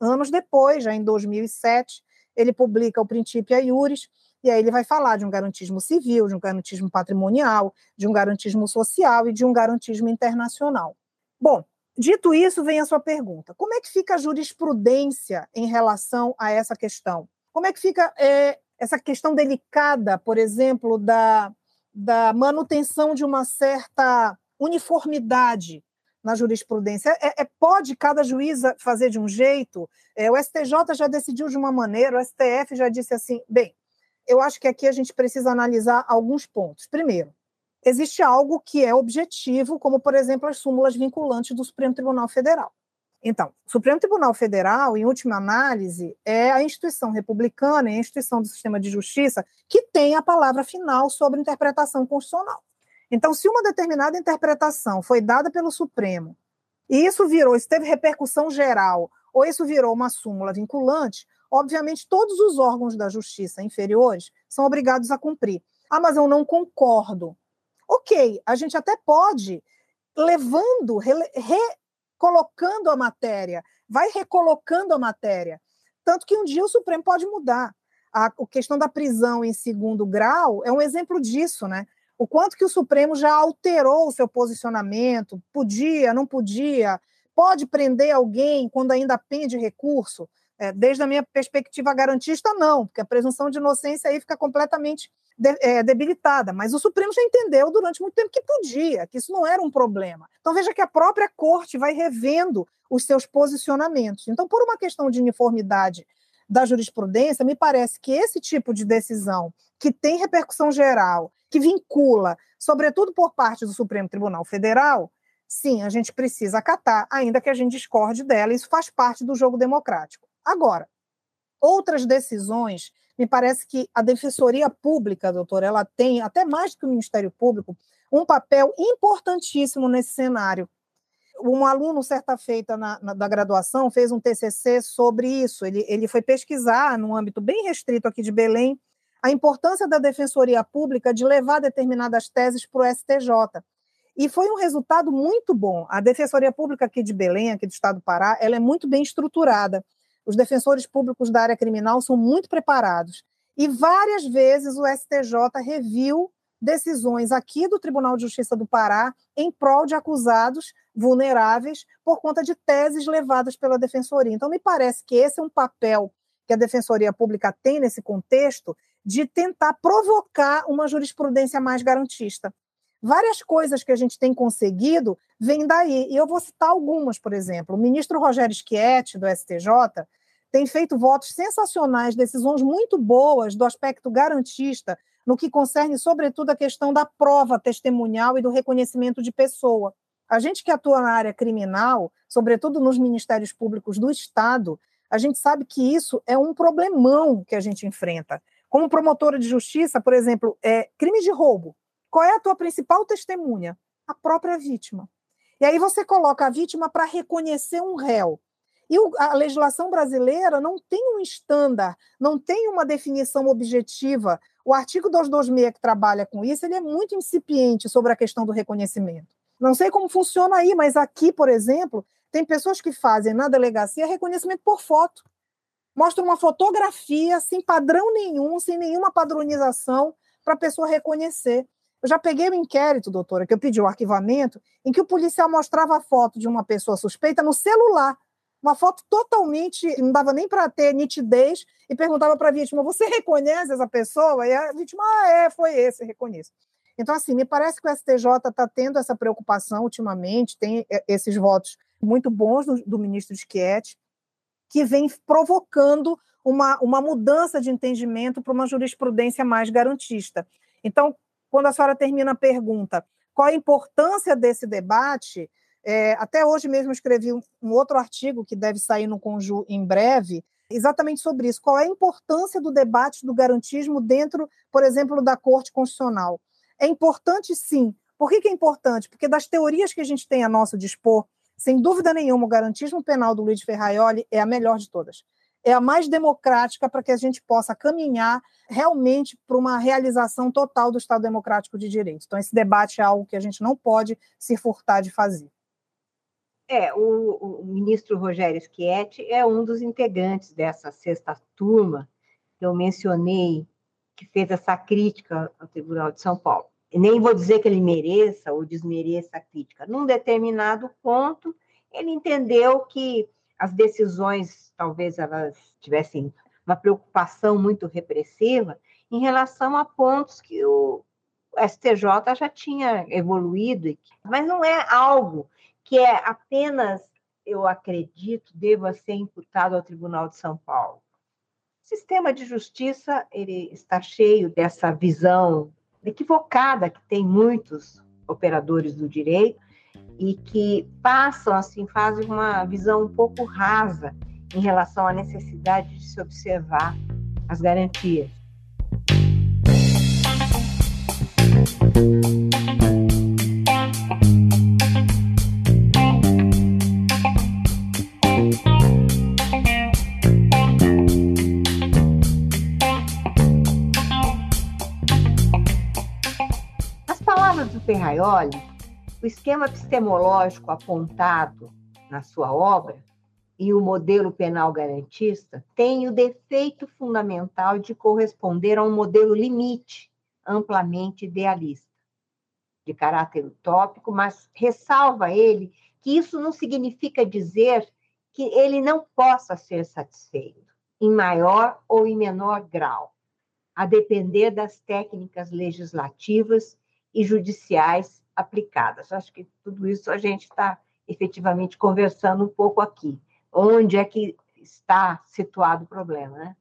anos depois, já em 2007, ele publica o Princípio Iuris, e aí ele vai falar de um garantismo civil, de um garantismo patrimonial, de um garantismo social e de um garantismo internacional. Bom, dito isso, vem a sua pergunta: como é que fica a jurisprudência em relação a essa questão? Como é que fica é, essa questão delicada, por exemplo, da, da manutenção de uma certa uniformidade na jurisprudência. É, é, pode cada juiz fazer de um jeito? É, o STJ já decidiu de uma maneira, o STF já disse assim. Bem, eu acho que aqui a gente precisa analisar alguns pontos. Primeiro, existe algo que é objetivo, como, por exemplo, as súmulas vinculantes do Supremo Tribunal Federal. Então, o Supremo Tribunal Federal, em última análise, é a instituição republicana, é a instituição do sistema de justiça que tem a palavra final sobre interpretação constitucional. Então, se uma determinada interpretação foi dada pelo Supremo e isso virou, isso teve repercussão geral, ou isso virou uma súmula vinculante, obviamente todos os órgãos da justiça inferiores são obrigados a cumprir. Ah, mas eu não concordo. Ok, a gente até pode, levando, recolocando a matéria, vai recolocando a matéria. Tanto que um dia o Supremo pode mudar. A, a questão da prisão em segundo grau é um exemplo disso, né? O quanto que o Supremo já alterou o seu posicionamento, podia, não podia, pode prender alguém quando ainda pende recurso. É, desde a minha perspectiva garantista, não, porque a presunção de inocência aí fica completamente de, é, debilitada. Mas o Supremo já entendeu durante muito tempo que podia, que isso não era um problema. Então veja que a própria corte vai revendo os seus posicionamentos. Então, por uma questão de uniformidade da jurisprudência, me parece que esse tipo de decisão, que tem repercussão geral, que vincula, sobretudo por parte do Supremo Tribunal Federal, sim, a gente precisa acatar, ainda que a gente discorde dela, isso faz parte do jogo democrático. Agora, outras decisões, me parece que a Defensoria Pública, doutor, ela tem, até mais do que o Ministério Público, um papel importantíssimo nesse cenário. Um aluno, certa feita na, na, da graduação, fez um TCC sobre isso. Ele, ele foi pesquisar, num âmbito bem restrito aqui de Belém, a importância da Defensoria Pública de levar determinadas teses para o STJ. E foi um resultado muito bom. A Defensoria Pública aqui de Belém, aqui do Estado do Pará, ela é muito bem estruturada. Os defensores públicos da área criminal são muito preparados. E várias vezes o STJ reviu decisões aqui do Tribunal de Justiça do Pará em prol de acusados vulneráveis por conta de teses levadas pela defensoria. Então, me parece que esse é um papel que a Defensoria Pública tem nesse contexto de tentar provocar uma jurisprudência mais garantista. Várias coisas que a gente tem conseguido vêm daí, e eu vou citar algumas, por exemplo. O ministro Rogério Schietti, do STJ, tem feito votos sensacionais, decisões muito boas do aspecto garantista, no que concerne, sobretudo, a questão da prova testemunhal e do reconhecimento de pessoa. A gente que atua na área criminal, sobretudo nos ministérios públicos do Estado, a gente sabe que isso é um problemão que a gente enfrenta. Como promotora de justiça, por exemplo, é crime de roubo. Qual é a tua principal testemunha? A própria vítima. E aí você coloca a vítima para reconhecer um réu. E a legislação brasileira não tem um estándar, não tem uma definição objetiva. O artigo 226 que trabalha com isso, ele é muito incipiente sobre a questão do reconhecimento. Não sei como funciona aí, mas aqui, por exemplo, tem pessoas que fazem na delegacia reconhecimento por foto. Mostra uma fotografia sem padrão nenhum, sem nenhuma padronização para a pessoa reconhecer. Eu já peguei o um inquérito, doutora, que eu pedi o arquivamento, em que o policial mostrava a foto de uma pessoa suspeita no celular uma foto totalmente, não dava nem para ter nitidez, e perguntava para a vítima: Você reconhece essa pessoa? E a vítima: Ah, é, foi esse, reconheço. Então, assim, me parece que o STJ está tendo essa preocupação ultimamente, tem é, esses votos muito bons do, do ministro Schietti, que vem provocando uma, uma mudança de entendimento para uma jurisprudência mais garantista. Então, quando a senhora termina a pergunta, qual a importância desse debate? É, até hoje mesmo escrevi um, um, outro artigo que deve sair no Conju em breve, exatamente sobre isso. Qual é a importância do debate do garantismo dentro, por exemplo, da Corte Constitucional? É importante, sim. Por que, que é importante? Porque das teorias que a gente tem a nosso dispor, sem dúvida nenhuma, o garantismo penal do Luiz Ferraioli é a melhor de todas. é a mais democrática para que a gente possa caminhar realmente para uma realização total do Estado Democrático de Direito. Então, esse debate é algo que a gente não pode se furtar de fazer. É, o, o ministro Rogério Schietti é um dos integrantes dessa sexta turma que eu mencionei, que fez essa crítica ao Tribunal de São Paulo. Nem vou dizer que ele mereça ou desmereça a crítica. Num determinado ponto, ele entendeu que as decisões, talvez elas tivessem uma preocupação muito repressiva em relação a pontos que o STJ já tinha evoluído, mas não é algo que é apenas, eu acredito, deva ser imputado ao Tribunal de São Paulo. O sistema de justiça ele está cheio dessa visão equivocada que tem muitos operadores do direito e que passam assim fazem uma visão um pouco rasa em relação à necessidade de se observar as garantias. Ferraioli, o esquema epistemológico apontado na sua obra e o modelo penal garantista têm o defeito fundamental de corresponder a um modelo limite amplamente idealista, de caráter utópico, mas ressalva ele que isso não significa dizer que ele não possa ser satisfeito, em maior ou em menor grau, a depender das técnicas legislativas e judiciais aplicadas. Acho que tudo isso a gente está efetivamente conversando um pouco aqui onde é que está situado o problema. Né?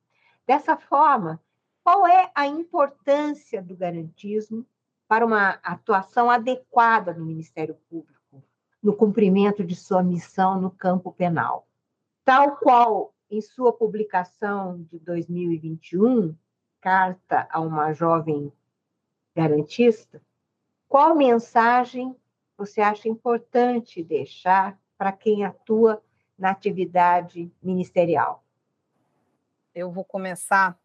Dessa forma, qual é a importância do garantismo para uma atuação adequada do Ministério Público no cumprimento de sua missão no campo penal? Tal qual em sua publicação de 2021, Carta a uma Jovem Garantista, qual mensagem você acha importante deixar para quem atua na atividade ministerial? Eu vou começar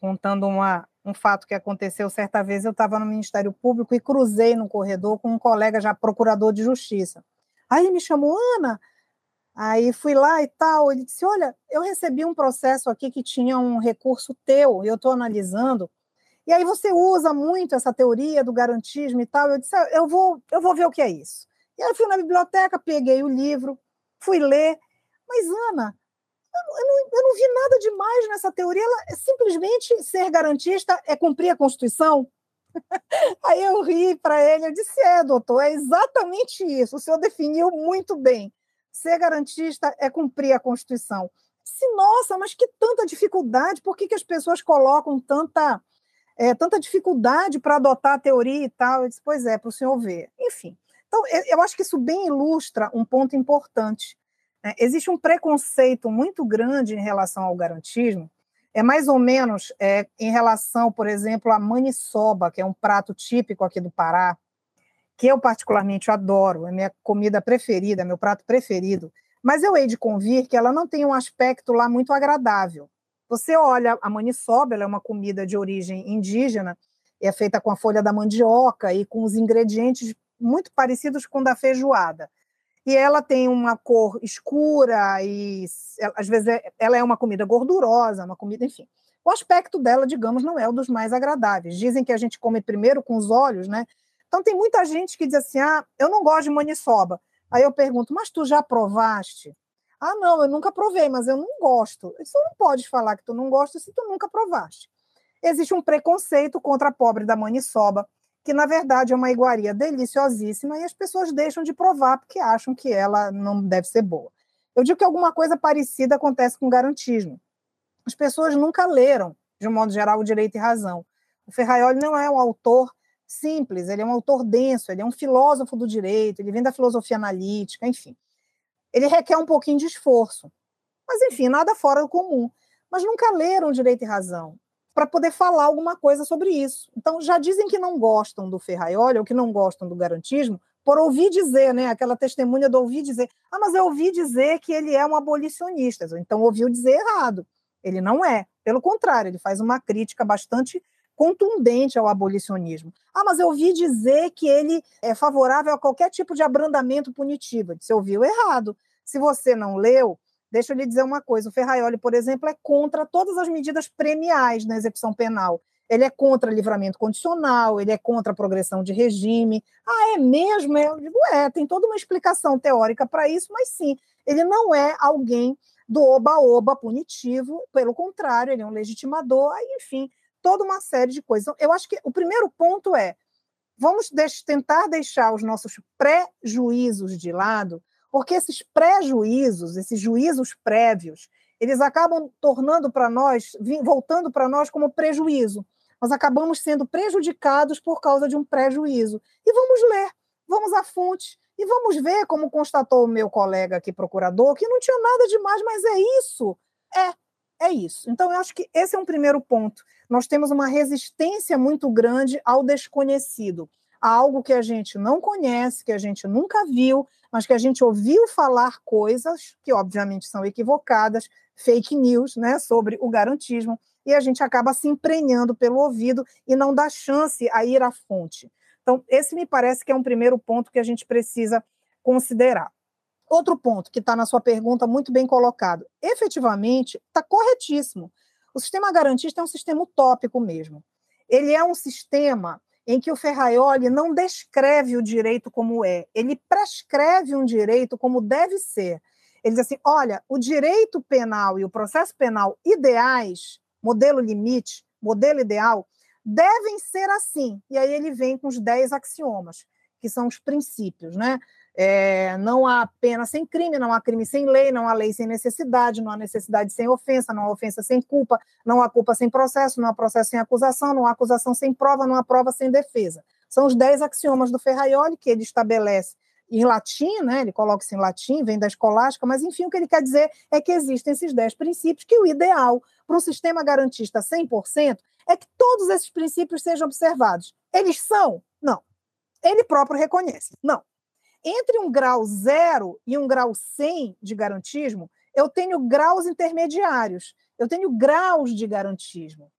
contando uma, um fato que aconteceu certa vez. Eu estava no Ministério Público e cruzei no corredor com um colega já procurador de justiça. Aí me chamou, Ana. Aí fui lá e tal. Ele disse: Olha, eu recebi um processo aqui que tinha um recurso teu, eu estou analisando. E aí você usa muito essa teoria do garantismo e tal. Eu disse: ah, eu vou, eu vou ver o que é isso. E aí eu fui na biblioteca, peguei o livro, fui ler. Mas, Ana, eu não, eu não, vi nada demais nessa teoria. Ela é simplesmente ser garantista é cumprir a Constituição. [LAUGHS] Aí eu ri para ele, eu disse: é, doutor, é exatamente isso. O senhor definiu muito bem. Ser garantista é cumprir a Constituição. Se nossa, mas que tanta dificuldade, por que, que as pessoas colocam tanta, é, tanta dificuldade para adotar a teoria e tal? Eu disse, pois é, para o senhor ver. Enfim. Então, eu acho que isso bem ilustra um ponto importante né? Existe um preconceito muito grande em relação ao garantismo, é mais ou menos é, em relação, por exemplo, à maniçoba, que é um prato típico aqui do Pará, que eu particularmente adoro, é minha comida preferida, meu prato preferido, mas eu hei de convir que ela não tem um aspecto lá muito agradável. Você olha a maniçoba, ela é uma comida de origem indígena, é feita com a folha da mandioca e com os ingredientes muito parecidos com da feijoada e ela tem uma cor escura e às vezes é, ela é uma comida gordurosa, uma comida, enfim. O aspecto dela, digamos, não é o dos mais agradáveis. Dizem que a gente come primeiro com os olhos, né? Então tem muita gente que diz assim: "Ah, eu não gosto de maniçoba". Aí eu pergunto: "Mas tu já provaste?" "Ah, não, eu nunca provei, mas eu não gosto". Isso não pode falar que tu não gosta se tu nunca provaste. Existe um preconceito contra a pobre da maniçoba que na verdade é uma iguaria deliciosíssima e as pessoas deixam de provar porque acham que ela não deve ser boa. Eu digo que alguma coisa parecida acontece com o garantismo. As pessoas nunca leram, de um modo geral, o direito e razão. O Ferraioli não é um autor simples, ele é um autor denso, ele é um filósofo do direito, ele vem da filosofia analítica, enfim. Ele requer um pouquinho de esforço. Mas, enfim, nada fora do comum. Mas nunca leram direito e razão para poder falar alguma coisa sobre isso. Então, já dizem que não gostam do Ferraioli ou que não gostam do garantismo por ouvir dizer, né, aquela testemunha do ouvir dizer, ah, mas eu ouvi dizer que ele é um abolicionista, então ouviu dizer errado. Ele não é. Pelo contrário, ele faz uma crítica bastante contundente ao abolicionismo. Ah, mas eu ouvi dizer que ele é favorável a qualquer tipo de abrandamento punitivo. Você ouviu errado. Se você não leu, deixa eu lhe dizer uma coisa: o Ferraioli, por exemplo, é contra todas as medidas premiais na execução penal. Ele é contra livramento condicional, ele é contra progressão de regime. Ah, é mesmo? Eu digo, é, tem toda uma explicação teórica para isso, mas sim, ele não é alguém do oba-oba punitivo, pelo contrário, ele é um legitimador, enfim, toda uma série de coisas. Então, eu acho que o primeiro ponto é vamos tentar deixar os nossos prejuízos de lado, porque esses prejuízos, esses juízos prévios, eles acabam tornando para nós, voltando para nós como prejuízo. Nós acabamos sendo prejudicados por causa de um prejuízo. E vamos ler, vamos à fonte e vamos ver, como constatou o meu colega aqui, procurador, que não tinha nada demais, mas é isso. É, é isso. Então, eu acho que esse é um primeiro ponto. Nós temos uma resistência muito grande ao desconhecido, a algo que a gente não conhece, que a gente nunca viu, mas que a gente ouviu falar coisas que, obviamente, são equivocadas, fake news, né, sobre o garantismo, e a gente acaba se emprenhando pelo ouvido e não dá chance a ir à fonte. Então, esse me parece que é um primeiro ponto que a gente precisa considerar. Outro ponto que está na sua pergunta, muito bem colocado. Efetivamente, está corretíssimo. O sistema garantista é um sistema utópico mesmo. Ele é um sistema em que o Ferraioli não descreve o direito como é, ele prescreve um direito como deve ser. Ele diz assim: olha, o direito penal e o processo penal ideais, modelo limite, modelo ideal, devem ser assim. E aí ele vem com os dez axiomas, que são os princípios, né? É, não há pena sem crime, não há crime sem lei, não há lei sem necessidade, não há necessidade sem ofensa, não há ofensa sem culpa, não há culpa sem processo, não há processo sem acusação, não há acusação sem prova, não há prova sem defesa. São os dez axiomas do Ferraioli que ele estabelece em latim, né? ele coloca isso em latim, vem da escolástica, mas enfim, o que ele quer dizer é que existem esses dez princípios, que o ideal para um sistema garantista 100% é que todos esses princípios sejam observados. Eles são? Não. Ele próprio reconhece. Não. Entre um grau zero e um grau 100 de garantismo, eu tenho graus intermediários, eu tenho graus de garantismo.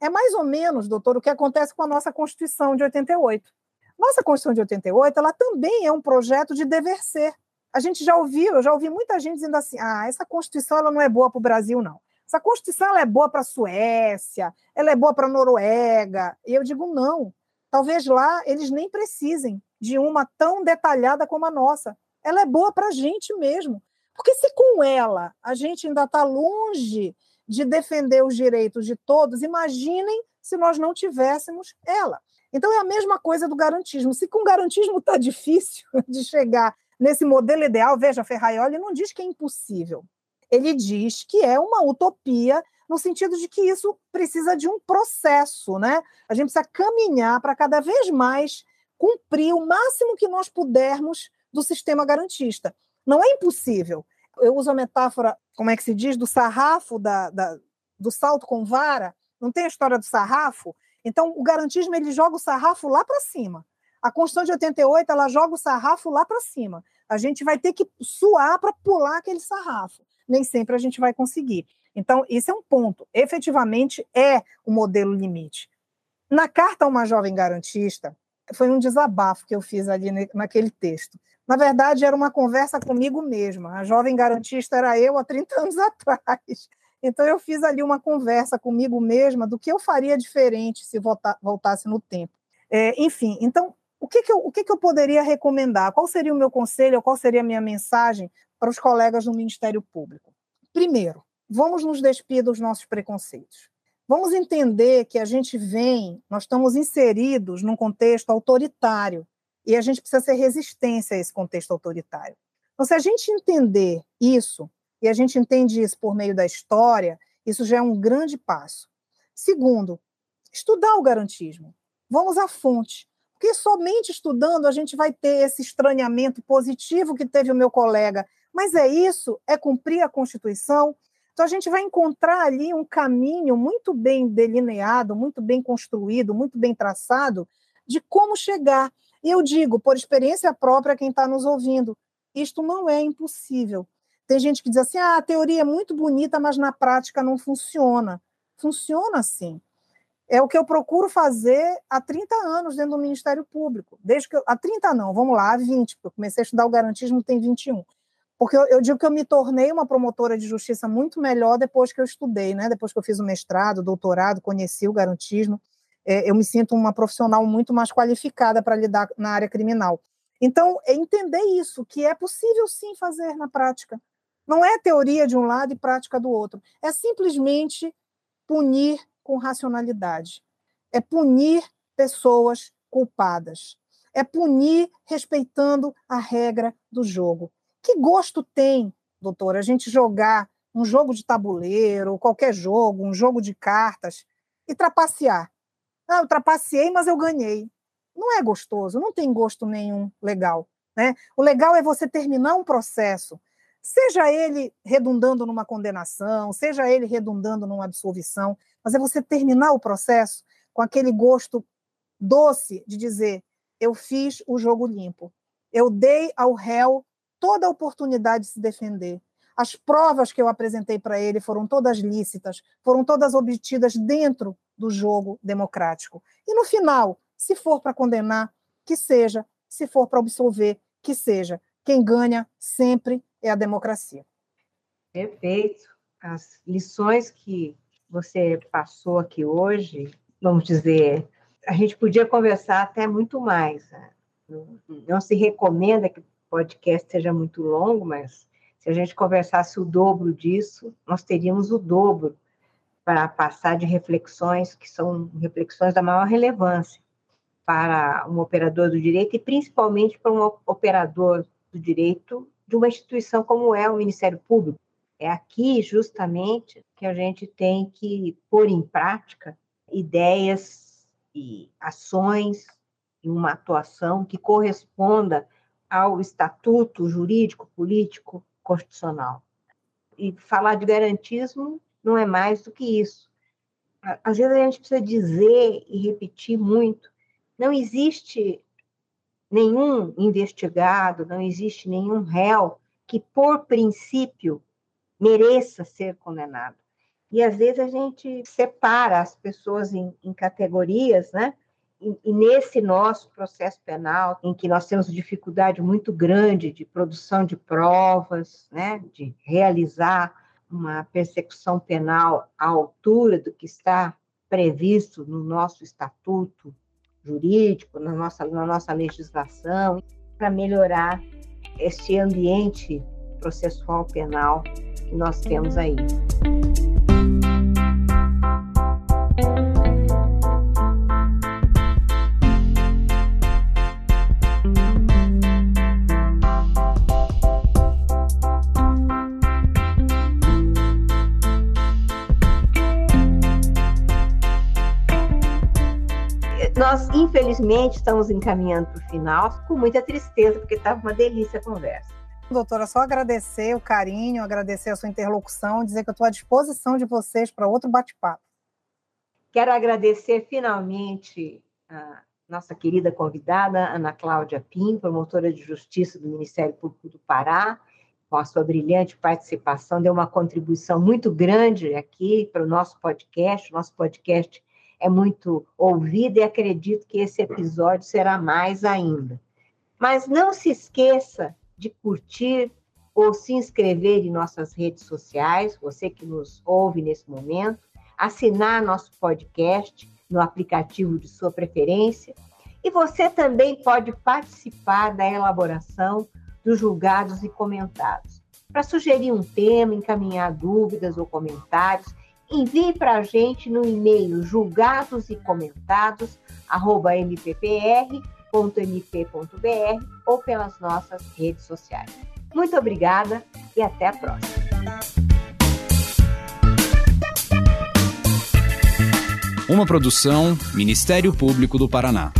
É mais ou menos, doutor, o que acontece com a nossa Constituição de 88. Nossa Constituição de 88, ela também é um projeto de dever ser. A gente já ouviu, eu já ouvi muita gente dizendo assim: ah, essa Constituição ela não é boa para o Brasil, não. Essa Constituição ela é boa para a Suécia, ela é boa para a Noruega. E eu digo: não. Talvez lá eles nem precisem de uma tão detalhada como a nossa. Ela é boa para a gente mesmo. Porque se com ela a gente ainda está longe de defender os direitos de todos, imaginem se nós não tivéssemos ela. Então é a mesma coisa do garantismo. Se com garantismo está [LAUGHS] difícil de chegar nesse modelo ideal, veja, Ferraioli não diz que é impossível. Ele diz que é uma utopia no sentido de que isso precisa de um processo, né? A gente precisa caminhar para cada vez mais cumprir o máximo que nós pudermos do sistema garantista. Não é impossível. Eu uso a metáfora, como é que se diz, do sarrafo, da, da, do salto com vara. Não tem a história do sarrafo? Então, o garantismo ele joga o sarrafo lá para cima. A Constituição de 88 ela joga o sarrafo lá para cima. A gente vai ter que suar para pular aquele sarrafo. Nem sempre a gente vai conseguir. Então, esse é um ponto. Efetivamente, é o modelo limite. Na carta a uma jovem garantista, foi um desabafo que eu fiz ali naquele texto. Na verdade, era uma conversa comigo mesma. A jovem garantista era eu há 30 anos [LAUGHS] atrás. Então, eu fiz ali uma conversa comigo mesma do que eu faria diferente se voltasse no tempo. É, enfim, então, o, que, que, eu, o que, que eu poderia recomendar? Qual seria o meu conselho, qual seria a minha mensagem para os colegas do Ministério Público? Primeiro, vamos nos despir dos nossos preconceitos. Vamos entender que a gente vem, nós estamos inseridos num contexto autoritário e a gente precisa ser resistência a esse contexto autoritário. Então, se a gente entender isso, e a gente entende isso por meio da história, isso já é um grande passo. Segundo, estudar o garantismo. Vamos à fonte. Porque somente estudando a gente vai ter esse estranhamento positivo que teve o meu colega. Mas é isso? É cumprir a Constituição? Então, a gente vai encontrar ali um caminho muito bem delineado, muito bem construído, muito bem traçado de como chegar. E eu digo, por experiência própria, quem está nos ouvindo, isto não é impossível. Tem gente que diz assim: ah, a teoria é muito bonita, mas na prática não funciona. Funciona sim. É o que eu procuro fazer há 30 anos dentro do Ministério Público. Desde que eu, há 30 não, vamos lá, há 20, porque eu comecei a estudar o garantismo tem 21. Porque eu, eu, digo que eu me tornei uma promotora de justiça muito melhor depois que eu estudei, né? Depois que eu fiz o mestrado, doutorado, conheci o garantismo, é, eu me sinto uma profissional muito mais qualificada para lidar na área criminal. Então, é entender isso, que é possível sim fazer na prática. Não é teoria de um lado e prática do outro. É simplesmente punir com racionalidade. É punir pessoas culpadas. É punir respeitando a regra do jogo. Que gosto tem, doutora, a gente jogar um jogo de tabuleiro, qualquer jogo, um jogo de cartas, e trapacear? Ah, eu trapaceei, mas eu ganhei. Não é gostoso, não tem gosto nenhum legal. Né? O legal é você terminar um processo, seja ele redundando numa condenação, seja ele redundando numa absolvição, mas é você terminar o processo com aquele gosto doce de dizer: eu fiz o jogo limpo, eu dei ao réu toda a oportunidade de se defender. As provas que eu apresentei para ele foram todas lícitas, foram todas obtidas dentro do jogo democrático. E no final, se for para condenar, que seja, se for para absolver, que seja. Quem ganha sempre é a democracia. Perfeito. As lições que você passou aqui hoje, vamos dizer, a gente podia conversar até muito mais. Né? Não se recomenda que podcast seja muito longo, mas se a gente conversasse o dobro disso, nós teríamos o dobro para passar de reflexões que são reflexões da maior relevância para um operador do direito e principalmente para um operador do direito de uma instituição como é o Ministério Público. É aqui, justamente, que a gente tem que pôr em prática ideias e ações e uma atuação que corresponda ao estatuto jurídico, político, constitucional. E falar de garantismo não é mais do que isso. Às vezes a gente precisa dizer e repetir muito. Não existe nenhum investigado, não existe nenhum réu que, por princípio, mereça ser condenado. E às vezes a gente separa as pessoas em, em categorias, né? E, nesse nosso processo penal, em que nós temos dificuldade muito grande de produção de provas, né? De realizar uma persecução penal à altura do que está previsto no nosso estatuto jurídico, na nossa, na nossa legislação, para melhorar este ambiente processual penal que nós temos aí. Infelizmente, estamos encaminhando para o final, com muita tristeza, porque estava uma delícia a conversa. Doutora, só agradecer o carinho, agradecer a sua interlocução, dizer que eu estou à disposição de vocês para outro bate-papo. Quero agradecer finalmente a nossa querida convidada, Ana Cláudia Pim, promotora de justiça do Ministério Público do Pará, com a sua brilhante participação, deu uma contribuição muito grande aqui para o nosso podcast. O nosso podcast é muito ouvido e acredito que esse episódio será mais ainda. Mas não se esqueça de curtir ou se inscrever em nossas redes sociais, você que nos ouve nesse momento, assinar nosso podcast no aplicativo de sua preferência. E você também pode participar da elaboração dos julgados e comentados. Para sugerir um tema, encaminhar dúvidas ou comentários, envie para a gente no e-mail julgados e comentados, arroba mppr www.mp.br ou pelas nossas redes sociais. Muito obrigada e até a próxima. Uma produção Ministério Público do Paraná.